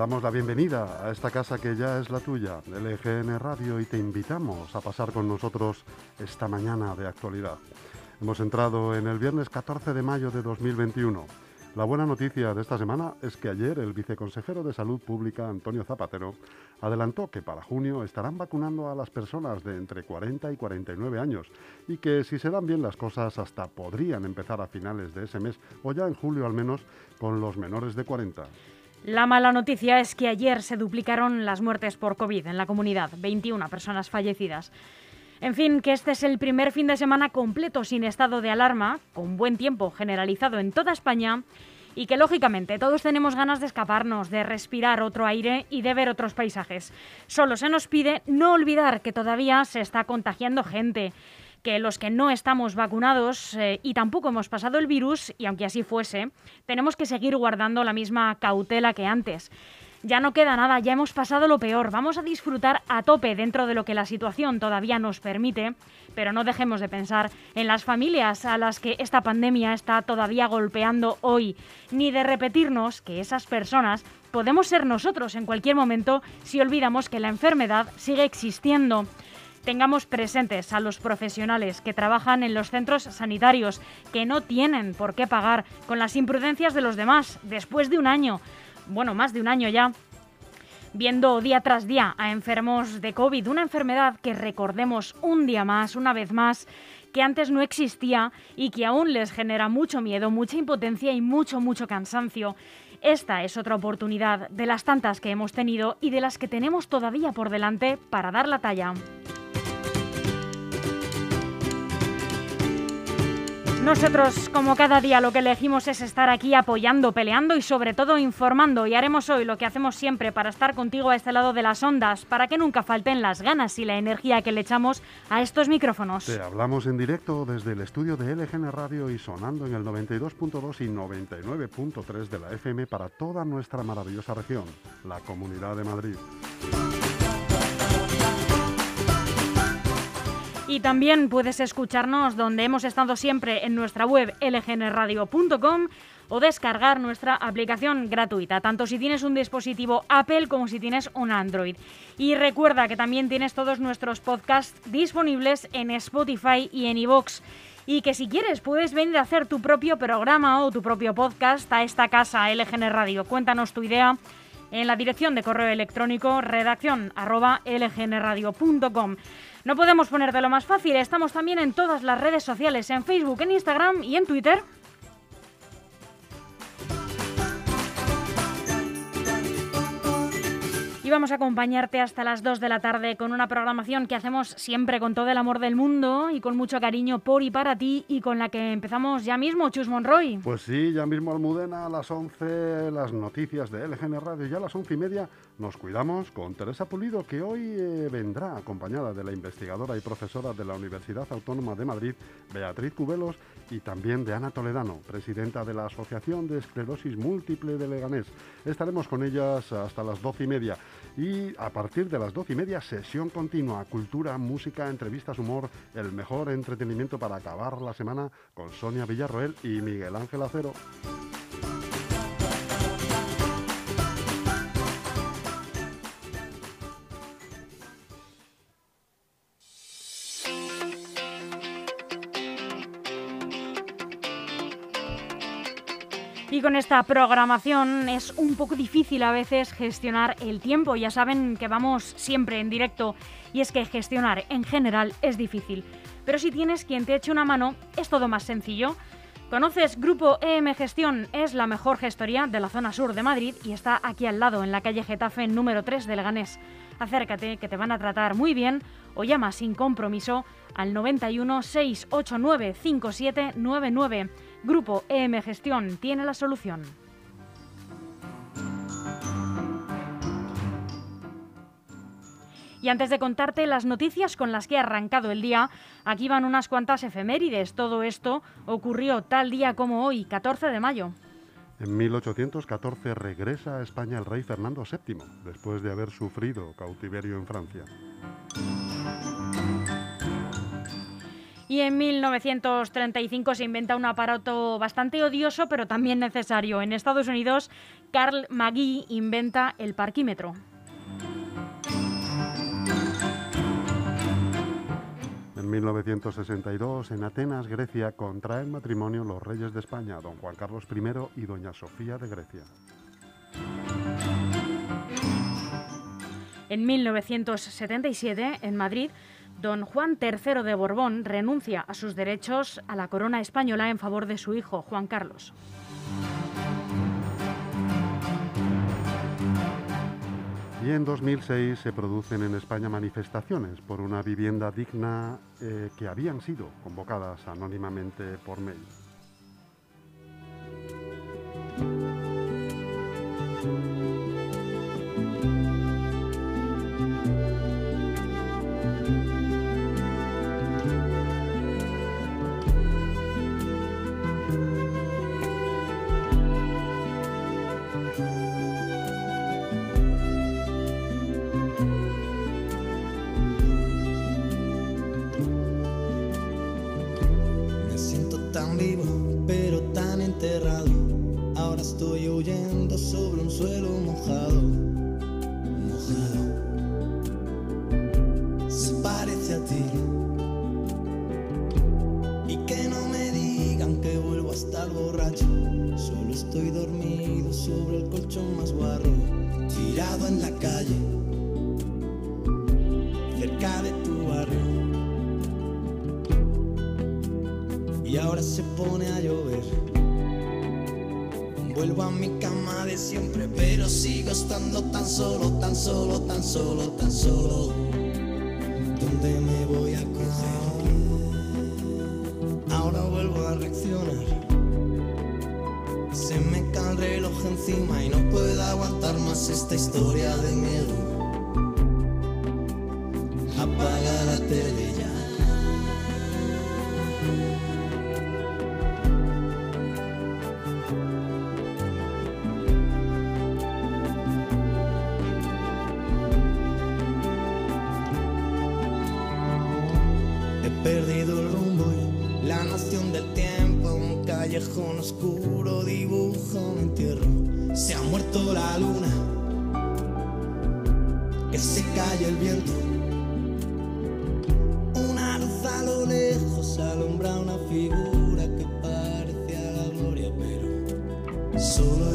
damos la bienvenida a esta casa que ya es la tuya, LGN Radio, y te invitamos a pasar con nosotros esta mañana de actualidad. Hemos entrado en el viernes 14 de mayo de 2021. La buena noticia de esta semana es que ayer el viceconsejero de Salud Pública, Antonio Zapatero, adelantó que para junio estarán vacunando a las personas de entre 40 y 49 años y que si se dan bien las cosas hasta podrían empezar a finales de ese mes o ya en julio al menos con los menores de 40. La mala noticia es que ayer se duplicaron las muertes por COVID en la comunidad, 21 personas fallecidas. En fin, que este es el primer fin de semana completo sin estado de alarma, con buen tiempo generalizado en toda España y que lógicamente todos tenemos ganas de escaparnos, de respirar otro aire y de ver otros paisajes. Solo se nos pide no olvidar que todavía se está contagiando gente que los que no estamos vacunados eh, y tampoco hemos pasado el virus, y aunque así fuese, tenemos que seguir guardando la misma cautela que antes. Ya no queda nada, ya hemos pasado lo peor, vamos a disfrutar a tope dentro de lo que la situación todavía nos permite, pero no dejemos de pensar en las familias a las que esta pandemia está todavía golpeando hoy, ni de repetirnos que esas personas podemos ser nosotros en cualquier momento si olvidamos que la enfermedad sigue existiendo tengamos presentes a los profesionales que trabajan en los centros sanitarios, que no tienen por qué pagar con las imprudencias de los demás después de un año bueno, más de un año ya, viendo día tras día a enfermos de COVID, una enfermedad que recordemos un día más, una vez más, que antes no existía y que aún les genera mucho miedo, mucha impotencia y mucho, mucho cansancio. Esta es otra oportunidad de las tantas que hemos tenido y de las que tenemos todavía por delante para dar la talla. Nosotros, como cada día, lo que elegimos es estar aquí apoyando, peleando y sobre todo informando. Y haremos hoy lo que hacemos siempre para estar contigo a este lado de las ondas, para que nunca falten las ganas y la energía que le echamos a estos micrófonos. Te hablamos en directo desde el estudio de LGN Radio y sonando en el 92.2 y 99.3 de la FM para toda nuestra maravillosa región, la Comunidad de Madrid. Y también puedes escucharnos donde hemos estado siempre en nuestra web lgnradio.com o descargar nuestra aplicación gratuita, tanto si tienes un dispositivo Apple como si tienes un Android. Y recuerda que también tienes todos nuestros podcasts disponibles en Spotify y en iVoox. Y que si quieres puedes venir a hacer tu propio programa o tu propio podcast a esta casa LGN Radio. Cuéntanos tu idea en la dirección de correo electrónico redacción lgnradio.com. No podemos ponerte lo más fácil, estamos también en todas las redes sociales, en Facebook, en Instagram y en Twitter. Y vamos a acompañarte hasta las 2 de la tarde con una programación que hacemos siempre con todo el amor del mundo y con mucho cariño por y para ti y con la que empezamos ya mismo, Chus Monroy. Pues sí, ya mismo Almudena a las 11 las noticias de LGN Radio y a las 11 y media nos cuidamos con Teresa Pulido que hoy eh, vendrá acompañada de la investigadora y profesora de la Universidad Autónoma de Madrid, Beatriz Cubelos, y también de Ana Toledano, presidenta de la Asociación de Esclerosis Múltiple de Leganés. Estaremos con ellas hasta las 12 y media. Y a partir de las doce y media, sesión continua, cultura, música, entrevistas, humor, el mejor entretenimiento para acabar la semana con Sonia Villarroel y Miguel Ángel Acero. Con esta programación es un poco difícil a veces gestionar el tiempo. Ya saben que vamos siempre en directo y es que gestionar en general es difícil. Pero si tienes quien te eche una mano, es todo más sencillo. ¿Conoces Grupo EM Gestión? Es la mejor gestoría de la zona sur de Madrid y está aquí al lado, en la calle Getafe número 3 de Leganés. Acércate, que te van a tratar muy bien o llama sin compromiso al 91 689 5799. Grupo EM Gestión tiene la solución. Y antes de contarte las noticias con las que ha arrancado el día, aquí van unas cuantas efemérides. Todo esto ocurrió tal día como hoy, 14 de mayo. En 1814 regresa a España el rey Fernando VII, después de haber sufrido cautiverio en Francia. Y en 1935 se inventa un aparato bastante odioso, pero también necesario. En Estados Unidos, Carl Magee inventa el parquímetro. En 1962, en Atenas, Grecia, contraen matrimonio los reyes de España, don Juan Carlos I y doña Sofía de Grecia. En 1977, en Madrid, don Juan III de Borbón renuncia a sus derechos a la corona española en favor de su hijo, Juan Carlos. Y en 2006 se producen en España manifestaciones por una vivienda digna eh, que habían sido convocadas anónimamente por mail. hacia ti. Y que no me digan que vuelvo a estar borracho. Solo estoy dormido sobre el colchón más guarro, tirado en la calle, cerca de tu barrio. Y ahora se pone a llover. Vuelvo a mi cama de siempre, pero sigo estando tan solo, tan solo, tan solo, tan solo. Ahora vuelvo a reaccionar. Se me cae el reloj encima y no puedo aguantar más esta historia de miedo. Callejón oscuro dibujo mi entierro. Se ha muerto la luna, que se cae el viento. Una luz a lo lejos alumbra una figura que parece a la gloria, pero solo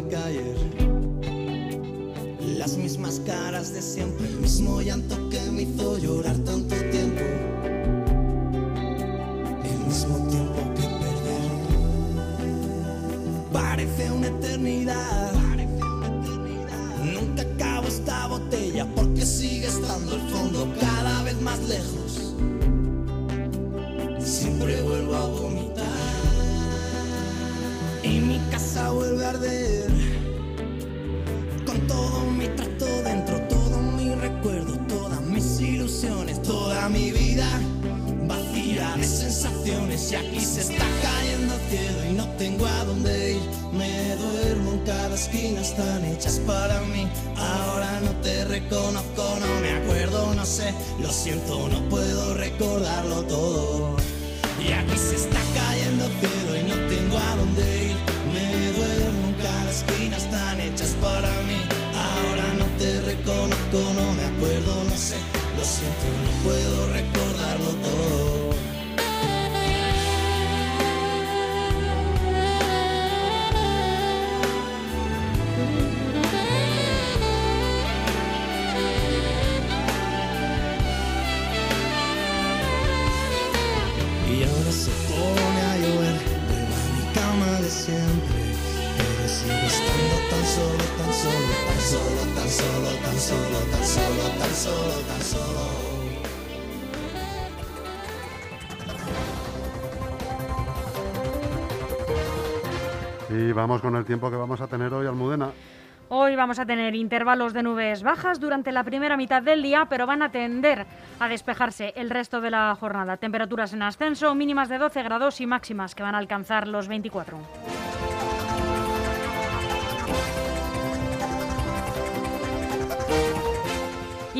que ayer las mismas caras de siempre, el mismo llanto que me hizo llorar tanto tiempo, el mismo tiempo que perder. Parece una eternidad, nunca acabo esta botella porque sigue estando el fondo cada vez más lejos. Siempre vuelvo a vomitar y mi casa vuelve a arder. Mi vida vacía de sensaciones y aquí se está cayendo el cielo y no tengo a dónde ir. Me duermo en cada esquina, están hechas para mí. Ahora no te reconozco, no me acuerdo, no sé, lo siento, no puedo recordarlo todo. Y aquí se está cayendo el cielo tan solo, tan solo, tan solo, tan solo. Y vamos con el tiempo que vamos a tener hoy, Almudena. Hoy vamos a tener intervalos de nubes bajas durante la primera mitad del día, pero van a tender a despejarse el resto de la jornada. Temperaturas en ascenso, mínimas de 12 grados y máximas que van a alcanzar los 24.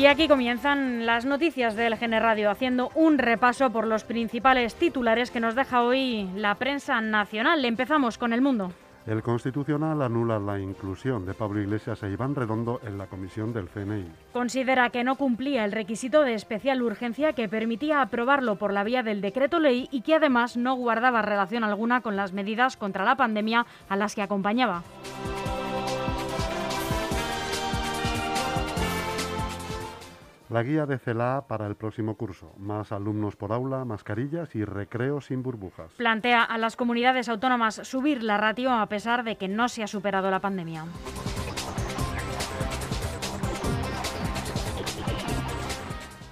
Y aquí comienzan las noticias del GN Radio, haciendo un repaso por los principales titulares que nos deja hoy la prensa nacional. Empezamos con el mundo. El Constitucional anula la inclusión de Pablo Iglesias e Iván Redondo en la comisión del CNI. Considera que no cumplía el requisito de especial urgencia que permitía aprobarlo por la vía del decreto ley y que además no guardaba relación alguna con las medidas contra la pandemia a las que acompañaba. La guía de CELA para el próximo curso. Más alumnos por aula, mascarillas y recreo sin burbujas. Plantea a las comunidades autónomas subir la ratio a pesar de que no se ha superado la pandemia.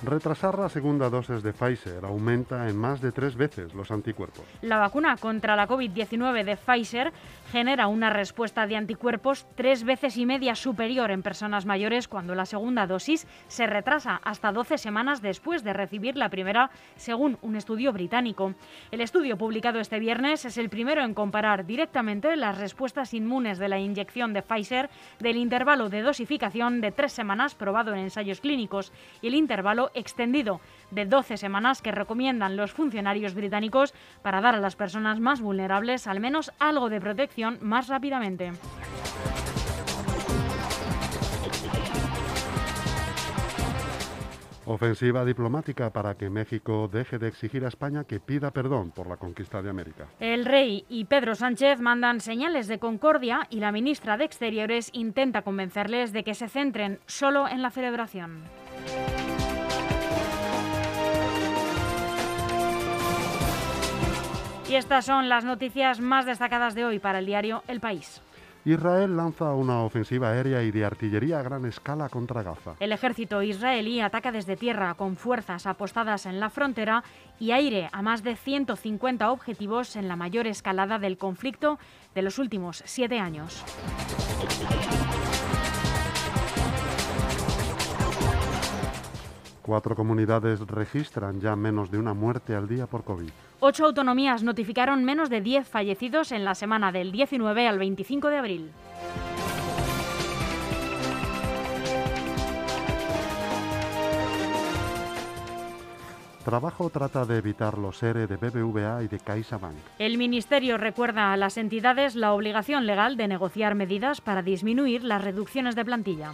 Retrasar la segunda dosis de Pfizer aumenta en más de tres veces los anticuerpos. La vacuna contra la COVID-19 de Pfizer genera una respuesta de anticuerpos tres veces y media superior en personas mayores cuando la segunda dosis se retrasa hasta 12 semanas después de recibir la primera, según un estudio británico. El estudio publicado este viernes es el primero en comparar directamente las respuestas inmunes de la inyección de Pfizer del intervalo de dosificación de tres semanas probado en ensayos clínicos y el intervalo extendido de 12 semanas que recomiendan los funcionarios británicos para dar a las personas más vulnerables al menos algo de protección más rápidamente. Ofensiva diplomática para que México deje de exigir a España que pida perdón por la conquista de América. El rey y Pedro Sánchez mandan señales de concordia y la ministra de Exteriores intenta convencerles de que se centren solo en la celebración. Y estas son las noticias más destacadas de hoy para el diario El País. Israel lanza una ofensiva aérea y de artillería a gran escala contra Gaza. El ejército israelí ataca desde tierra con fuerzas apostadas en la frontera y aire a más de 150 objetivos en la mayor escalada del conflicto de los últimos siete años. Cuatro comunidades registran ya menos de una muerte al día por COVID. Ocho autonomías notificaron menos de 10 fallecidos en la semana del 19 al 25 de abril. Trabajo trata de evitar los ERE de BBVA y de CaixaBank. El Ministerio recuerda a las entidades la obligación legal de negociar medidas para disminuir las reducciones de plantilla.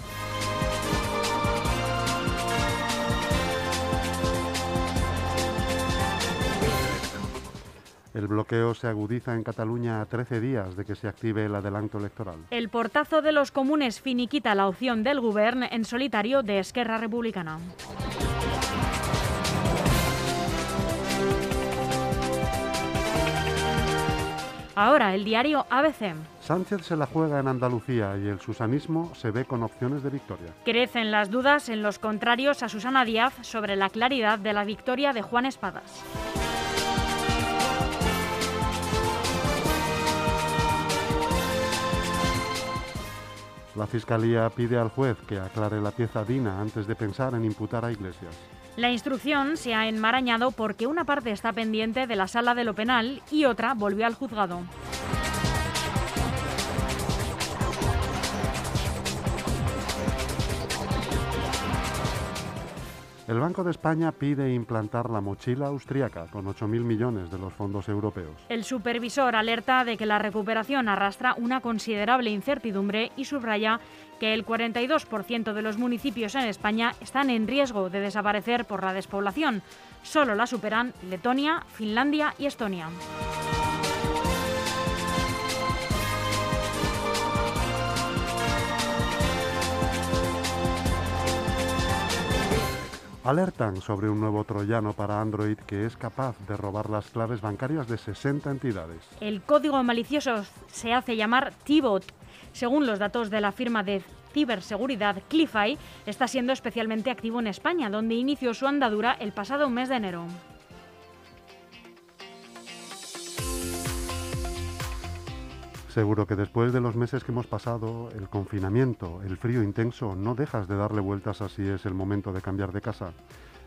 El bloqueo se agudiza en Cataluña a 13 días de que se active el adelanto electoral. El portazo de los comunes finiquita la opción del gobierno en solitario de Esquerra Republicana. Ahora, el diario ABC. Sánchez se la juega en Andalucía y el susanismo se ve con opciones de victoria. Crecen las dudas en los contrarios a Susana Díaz sobre la claridad de la victoria de Juan Espadas. La Fiscalía pide al juez que aclare la pieza Dina antes de pensar en imputar a Iglesias. La instrucción se ha enmarañado porque una parte está pendiente de la sala de lo penal y otra volvió al juzgado. El Banco de España pide implantar la mochila austriaca con 8.000 millones de los fondos europeos. El supervisor alerta de que la recuperación arrastra una considerable incertidumbre y subraya que el 42% de los municipios en España están en riesgo de desaparecer por la despoblación. Solo la superan Letonia, Finlandia y Estonia. Alertan sobre un nuevo troyano para Android que es capaz de robar las claves bancarias de 60 entidades. El código malicioso se hace llamar T-Bot. Según los datos de la firma de ciberseguridad Clify, está siendo especialmente activo en España, donde inició su andadura el pasado mes de enero. Seguro que después de los meses que hemos pasado, el confinamiento, el frío intenso, no dejas de darle vueltas a si es el momento de cambiar de casa.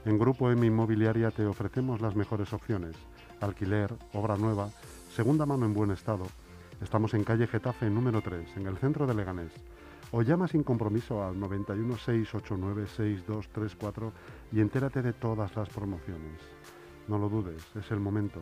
En Grupo M Inmobiliaria te ofrecemos las mejores opciones. Alquiler, obra nueva, segunda mano en buen estado. Estamos en calle Getafe número 3, en el centro de Leganés. o llama sin compromiso al 91 689 6234 y entérate de todas las promociones. No lo dudes, es el momento.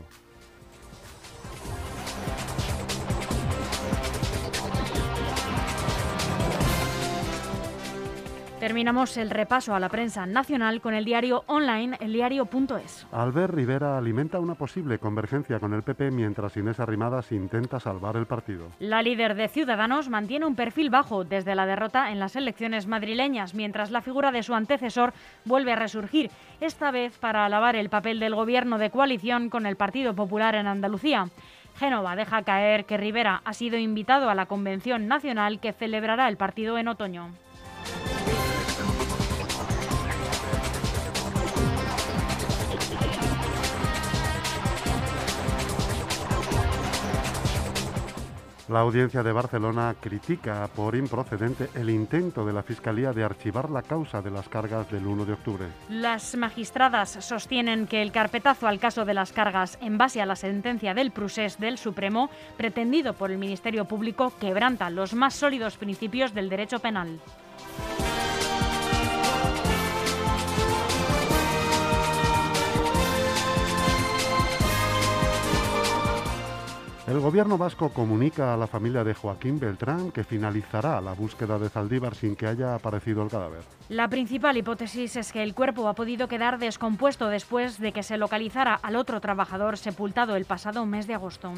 Terminamos el repaso a la prensa nacional con el diario online eldiario.es. Albert Rivera alimenta una posible convergencia con el PP mientras Inés Arrimadas intenta salvar el partido. La líder de Ciudadanos mantiene un perfil bajo desde la derrota en las elecciones madrileñas, mientras la figura de su antecesor vuelve a resurgir, esta vez para alabar el papel del gobierno de coalición con el Partido Popular en Andalucía. Génova deja caer que Rivera ha sido invitado a la convención nacional que celebrará el partido en otoño. La audiencia de Barcelona critica por improcedente el intento de la Fiscalía de archivar la causa de las cargas del 1 de octubre. Las magistradas sostienen que el carpetazo al caso de las cargas en base a la sentencia del Prusés del Supremo, pretendido por el Ministerio Público, quebranta los más sólidos principios del derecho penal. El gobierno vasco comunica a la familia de Joaquín Beltrán que finalizará la búsqueda de Zaldívar sin que haya aparecido el cadáver. La principal hipótesis es que el cuerpo ha podido quedar descompuesto después de que se localizara al otro trabajador sepultado el pasado mes de agosto.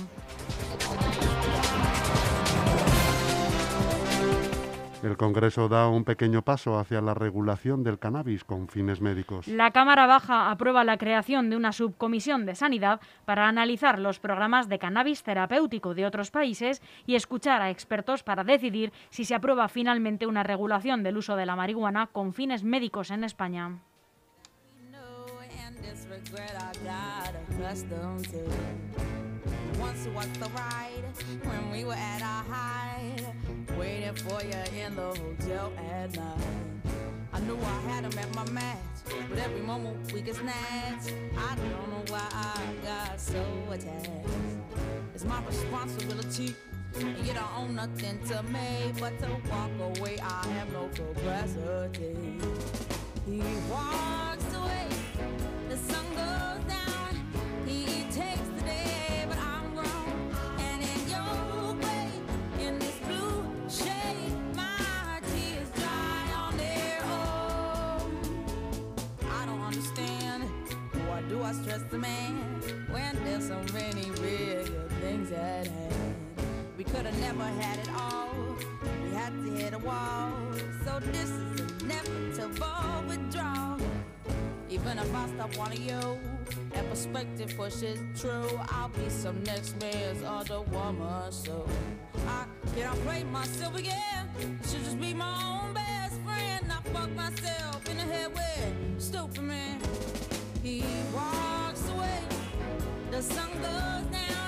El Congreso da un pequeño paso hacia la regulación del cannabis con fines médicos. La Cámara Baja aprueba la creación de una subcomisión de sanidad para analizar los programas de cannabis terapéutico de otros países y escuchar a expertos para decidir si se aprueba finalmente una regulación del uso de la marihuana con fines médicos en España. Waiting for you in the hotel at night. I knew I had him at my match, but every moment we get snatched. I don't know why I got so attached. It's my responsibility, and you don't own nothing to me but to walk away. I have no capacity. He walks the man when there's so many bigger things at hand. We could have never had it all. We had to hit a wall. So this is inevitable withdrawal. Even if I stop wanting you, that perspective pushes true. I'll be some next man's other woman, so I cannot play myself again. Should just be my own best friend. I fuck myself in the head with stupid man. He walks sun goes down.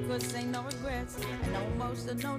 I wish I could say no regrets and no emotional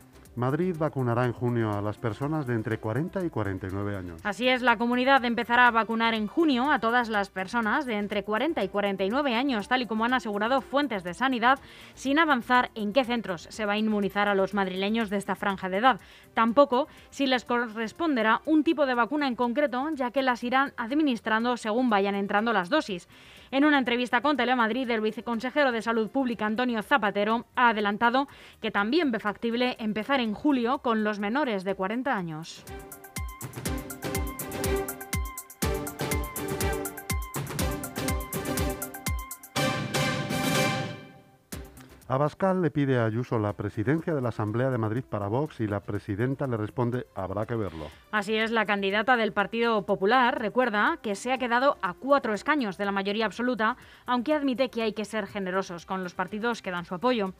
Madrid vacunará en junio a las personas de entre 40 y 49 años. Así es, la comunidad empezará a vacunar en junio a todas las personas de entre 40 y 49 años, tal y como han asegurado fuentes de sanidad, sin avanzar en qué centros se va a inmunizar a los madrileños de esta franja de edad. Tampoco si les corresponderá un tipo de vacuna en concreto, ya que las irán administrando según vayan entrando las dosis. En una entrevista con Telemadrid, el viceconsejero de Salud Pública, Antonio Zapatero, ha adelantado que también ve factible empezar en julio con los menores de 40 años. Abascal le pide a Ayuso la presidencia de la Asamblea de Madrid para Vox y la presidenta le responde habrá que verlo. Así es, la candidata del Partido Popular recuerda que se ha quedado a cuatro escaños de la mayoría absoluta, aunque admite que hay que ser generosos con los partidos que dan su apoyo.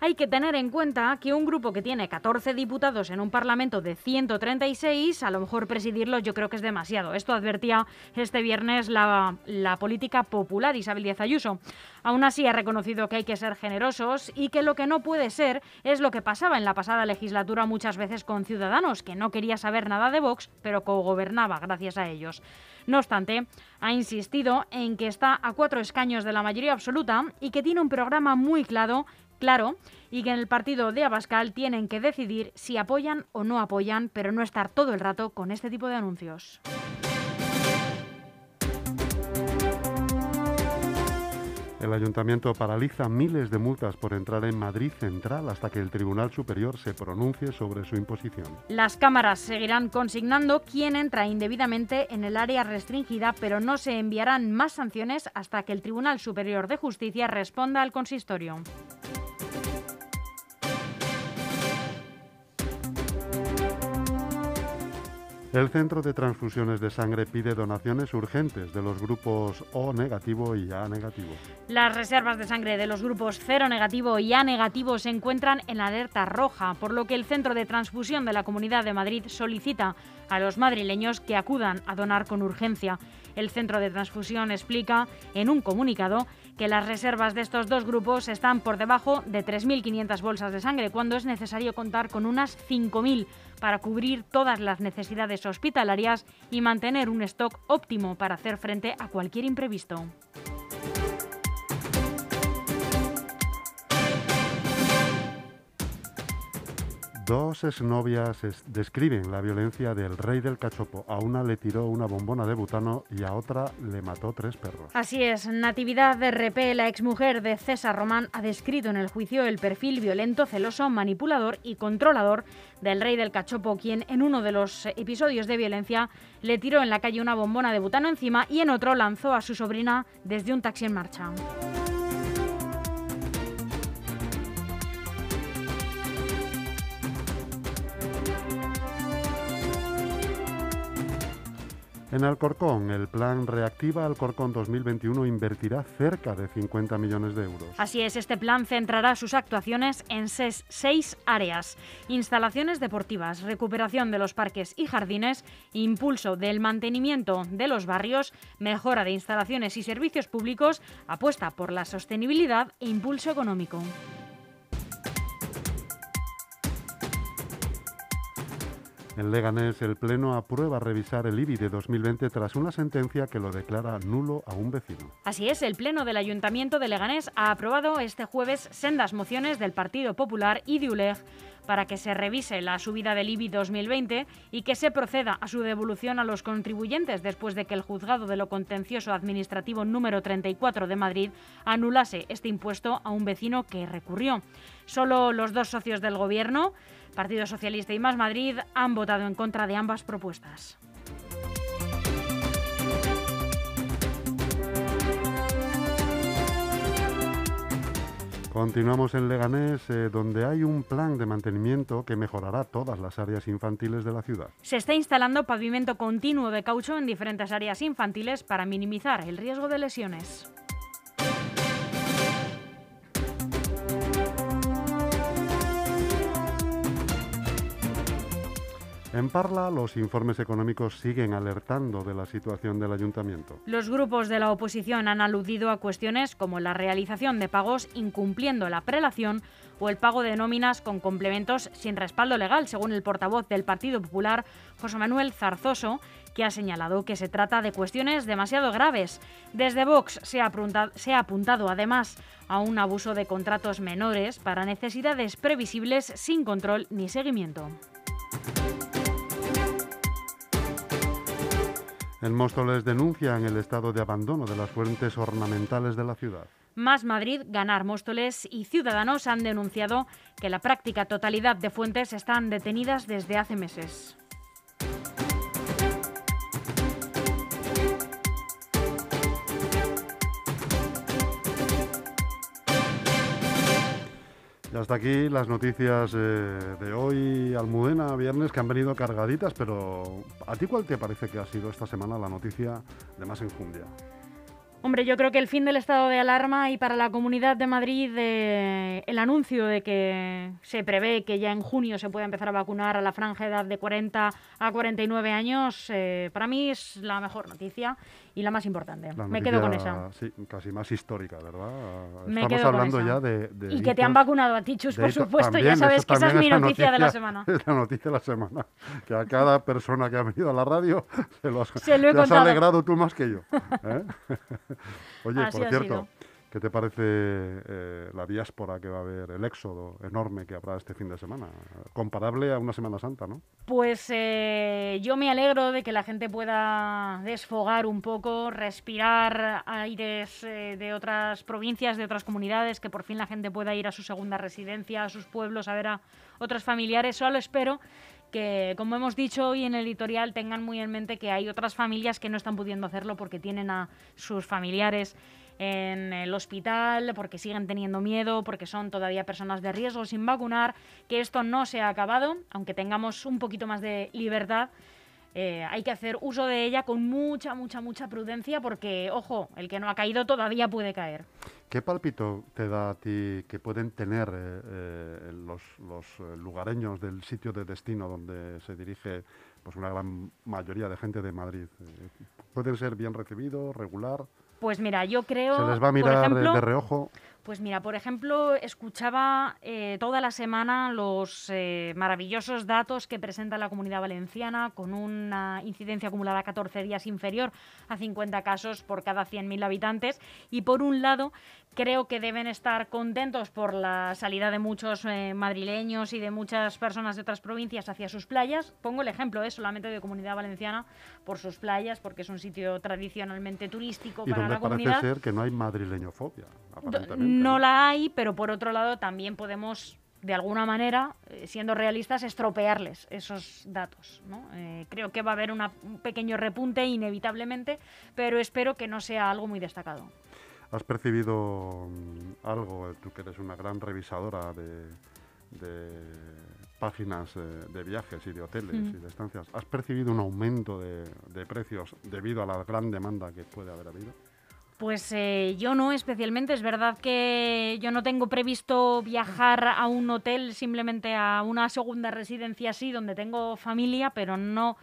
Hay que tener en cuenta que un grupo que tiene 14 diputados en un Parlamento de 136, a lo mejor presidirlo yo creo que es demasiado. Esto advertía este viernes la, política popular Isabel Díaz Ayuso. Aún así ha reconocido que hay que ser generosos y que lo que no puede ser es lo que pasaba en la pasada legislatura muchas veces con Ciudadanos, que no quería saber nada de Vox, pero co-gobernaba gracias a ellos. No obstante, ha insistido en que está a cuatro escaños de la mayoría absoluta y que tiene un programa muy claro claro y que en el partido de Abascal tienen que decidir si apoyan o no apoyan, pero no estar todo el rato con este tipo de anuncios. El ayuntamiento paraliza miles de multas por entrar en Madrid Central hasta que el Tribunal Superior se pronuncie sobre su imposición. Las cámaras seguirán consignando quién entra indebidamente en el área restringida, pero no se enviarán más sanciones hasta que el Tribunal Superior de Justicia responda al consistorio. El Centro de Transfusiones de Sangre pide donaciones urgentes de los grupos O negativo y A negativo. Las reservas de sangre de los grupos 0 negativo y A negativo se encuentran en alerta roja, por lo que el Centro de Transfusión de la Comunidad de Madrid solicita a los madrileños que acudan a donar con urgencia. El Centro de Transfusión explica en un comunicado que las reservas de estos dos grupos están por debajo de 3.500 bolsas de sangre, cuando es necesario contar con unas 5.000 para cubrir todas las necesidades hospitalarias y mantener un stock óptimo para hacer frente a cualquier imprevisto. Dos exnovias describen la violencia del rey del cachopo. A una le tiró una bombona de butano y a otra le mató tres perros. Así es, Natividad de RP, la exmujer de César Román, ha descrito en el juicio el perfil violento, celoso, manipulador y controlador del rey del cachopo, quien en uno de los episodios de violencia le tiró en la calle una bombona de butano encima y en otro lanzó a su sobrina desde un taxi en marcha. En Alcorcón, el plan Reactiva Alcorcón 2021 invertirá cerca de 50 millones de euros. Así es, este plan centrará sus actuaciones en seis áreas. Instalaciones deportivas, recuperación de los parques y jardines, impulso del mantenimiento de los barrios, mejora de instalaciones y servicios públicos, apuesta por la sostenibilidad e impulso económico. En Leganés, el Pleno aprueba revisar el IBI de 2020 tras una sentencia que lo declara nulo a un vecino. Así es, el Pleno del Ayuntamiento de Leganés ha aprobado este jueves sendas mociones del Partido Popular y de ULEG para que se revise la subida del IBI 2020 y que se proceda a su devolución a los contribuyentes después de que el Juzgado de lo Contencioso Administrativo número 34 de Madrid anulase este impuesto a un vecino que recurrió. Solo los dos socios del Gobierno, Partido Socialista y Más Madrid, han votado en contra de ambas propuestas. Continuamos en Leganés, eh, donde hay un plan de mantenimiento que mejorará todas las áreas infantiles de la ciudad. Se está instalando pavimento continuo de caucho en diferentes áreas infantiles para minimizar el riesgo de lesiones. En Parla, los informes económicos siguen alertando de la situación del ayuntamiento. Los grupos de la oposición han aludido a cuestiones como la realización de pagos incumpliendo la prelación o el pago de nóminas con complementos sin respaldo legal, según el portavoz del Partido Popular, José Manuel Zarzoso, que ha señalado que se trata de cuestiones demasiado graves. Desde Vox se ha, apuntado, se ha apuntado además a un abuso de contratos menores para necesidades previsibles sin control ni seguimiento. En Móstoles denuncian el estado de abandono de las fuentes ornamentales de la ciudad. Más Madrid, Ganar Móstoles y Ciudadanos han denunciado que la práctica totalidad de fuentes están detenidas desde hace meses. Y hasta aquí las noticias eh, de hoy, Almudena, viernes, que han venido cargaditas, pero ¿a ti cuál te parece que ha sido esta semana la noticia de más enjundia? Hombre, yo creo que el fin del estado de alarma y para la Comunidad de Madrid eh, el anuncio de que se prevé que ya en junio se pueda empezar a vacunar a la franja de edad de 40 a 49 años, eh, para mí es la mejor noticia y la más importante. La Me quedo con esa. Sí, casi más histórica, ¿verdad? Me Estamos quedo con hablando esa. ya de, de Y que te han vacunado a ti, Chus, de por supuesto. también, ya sabes que esa es mi noticia de la semana. Es la noticia de la semana. Que a cada persona que ha venido a la radio se lo has, Se lo he has alegrado tú más que yo. ¿eh? Oye, Así por cierto, sido. ¿Qué te parece eh, la diáspora que va a haber, el éxodo enorme que habrá este fin de semana? Comparable a una Semana Santa, ¿no? Pues eh, yo me alegro de que la gente pueda desfogar un poco, respirar aires eh, de otras provincias, de otras comunidades, que por fin la gente pueda ir a su segunda residencia, a sus pueblos, a ver a otros familiares. Solo espero que, como hemos dicho hoy en el editorial, tengan muy en mente que hay otras familias que no están pudiendo hacerlo porque tienen a sus familiares en el hospital, porque siguen teniendo miedo, porque son todavía personas de riesgo sin vacunar, que esto no se ha acabado, aunque tengamos un poquito más de libertad. eh, hay que hacer uso de ella con mucha, mucha, mucha prudencia porque, ojo, el que no ha caído todavía puede caer. ¿Qué palpito te da a ti que pueden tener eh, eh, los, los, eh, lugareños del sitio de destino donde se dirige pues una gran mayoría de gente de Madrid? Eh, ¿Pueden ser bien recibidos, regular? Pues mira, yo creo, ¿Se les va a mirar ejemplo, de reojo? Pues mira, por ejemplo, escuchaba eh, toda la semana los eh, maravillosos datos que presenta la Comunidad Valenciana con una incidencia acumulada 14 días inferior a 50 casos por cada 100.000 habitantes. Y por un lado, creo que deben estar contentos por la salida de muchos eh, madrileños y de muchas personas de otras provincias hacia sus playas. Pongo el ejemplo eh, solamente de Comunidad Valenciana por sus playas, porque es un sitio tradicionalmente turístico Y para donde la parece comunidad. ser que no hay madrileñofobia, aparentemente. No la hay, pero por otro lado también podemos, de alguna manera, eh, siendo realistas, estropearles esos datos. ¿no? Eh, creo que va a haber una- un pequeño repunte inevitablemente, pero espero que no sea algo muy destacado. ¿Has percibido mm, algo, tú que eres una gran revisadora de, de páginas eh, de viajes y de hoteles Mm. y de estancias, ¿has percibido un aumento de, de precios debido a la gran demanda que puede haber habido? Pues eh, yo no especialmente. Es verdad que yo no tengo previsto viajar a un hotel, simplemente a una segunda residencia así, donde tengo familia, pero no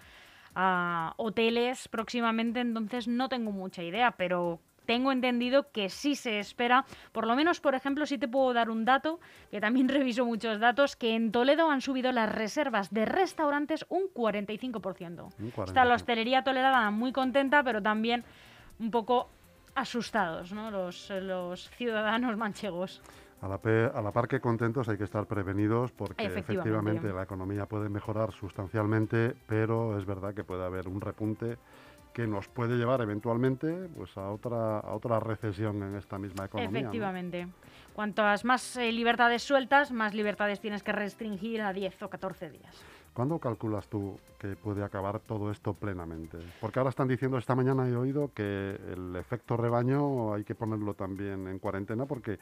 a hoteles próximamente, entonces no tengo mucha idea, pero tengo entendido que sí se espera, por lo menos, por ejemplo, sí te puedo dar un dato, que también reviso muchos datos, que en Toledo han subido las reservas de restaurantes un 45%. Un Está la 45. hostelería toledana muy contenta, pero también un poco asustados, ¿no? Los, los ciudadanos manchegos. A la, pe- a la par que contentos hay que estar prevenidos porque Efectivamente. efectivamente la economía puede mejorar sustancialmente, pero es verdad que puede haber un repunte que nos puede llevar eventualmente pues a otra a otra recesión en esta misma economía. ¿no? Efectivamente. Cuantas más eh, libertades sueltas, más libertades tienes que restringir a 10 o 14 días. ¿Cuándo calculas tú que puede acabar todo esto plenamente? Porque ahora están diciendo, esta mañana he oído que el efecto rebaño hay que ponerlo también en cuarentena porque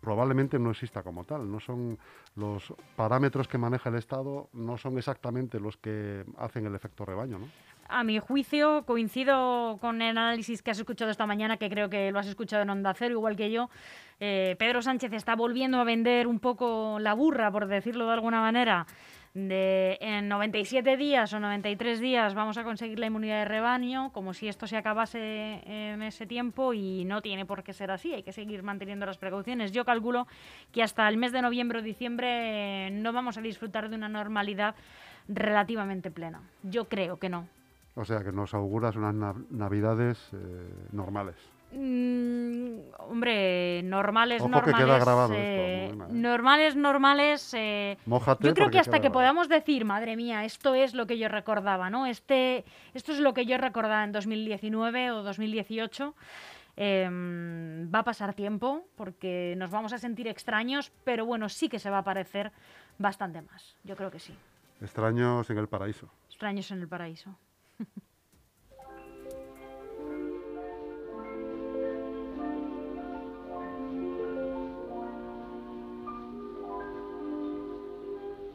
probablemente no exista como tal. No son los parámetros que maneja el Estado, no son exactamente los que hacen el efecto rebaño, ¿no? A mi juicio, coincido con el análisis que has escuchado esta mañana, que creo que lo has escuchado en Onda Cero, igual que yo. Eh, Pedro Sánchez está volviendo a vender un poco la burra, por decirlo de alguna manera, de en 97 días o 93 días vamos a conseguir la inmunidad de rebaño, como si esto se acabase en ese tiempo y no tiene por qué ser así, hay que seguir manteniendo las precauciones. Yo calculo que hasta el mes de noviembre o diciembre no vamos a disfrutar de una normalidad relativamente plena. Yo creo que no. O sea, que nos auguras unas navidades eh, normales. Mm, hombre, normales, Ojo normales. que queda grabado eh, esto, ¿no? normales, normales. eh, yo creo que hasta que grabado. podamos decir, madre mía, esto es lo que yo recordaba, ¿no? Este, esto es lo que yo recordaba en 2019 o 2018. em, va a pasar tiempo porque nos vamos a sentir extraños, pero bueno, sí que se va a parecer bastante más. Yo creo que sí. Extraños en el paraíso. Extraños en el paraíso.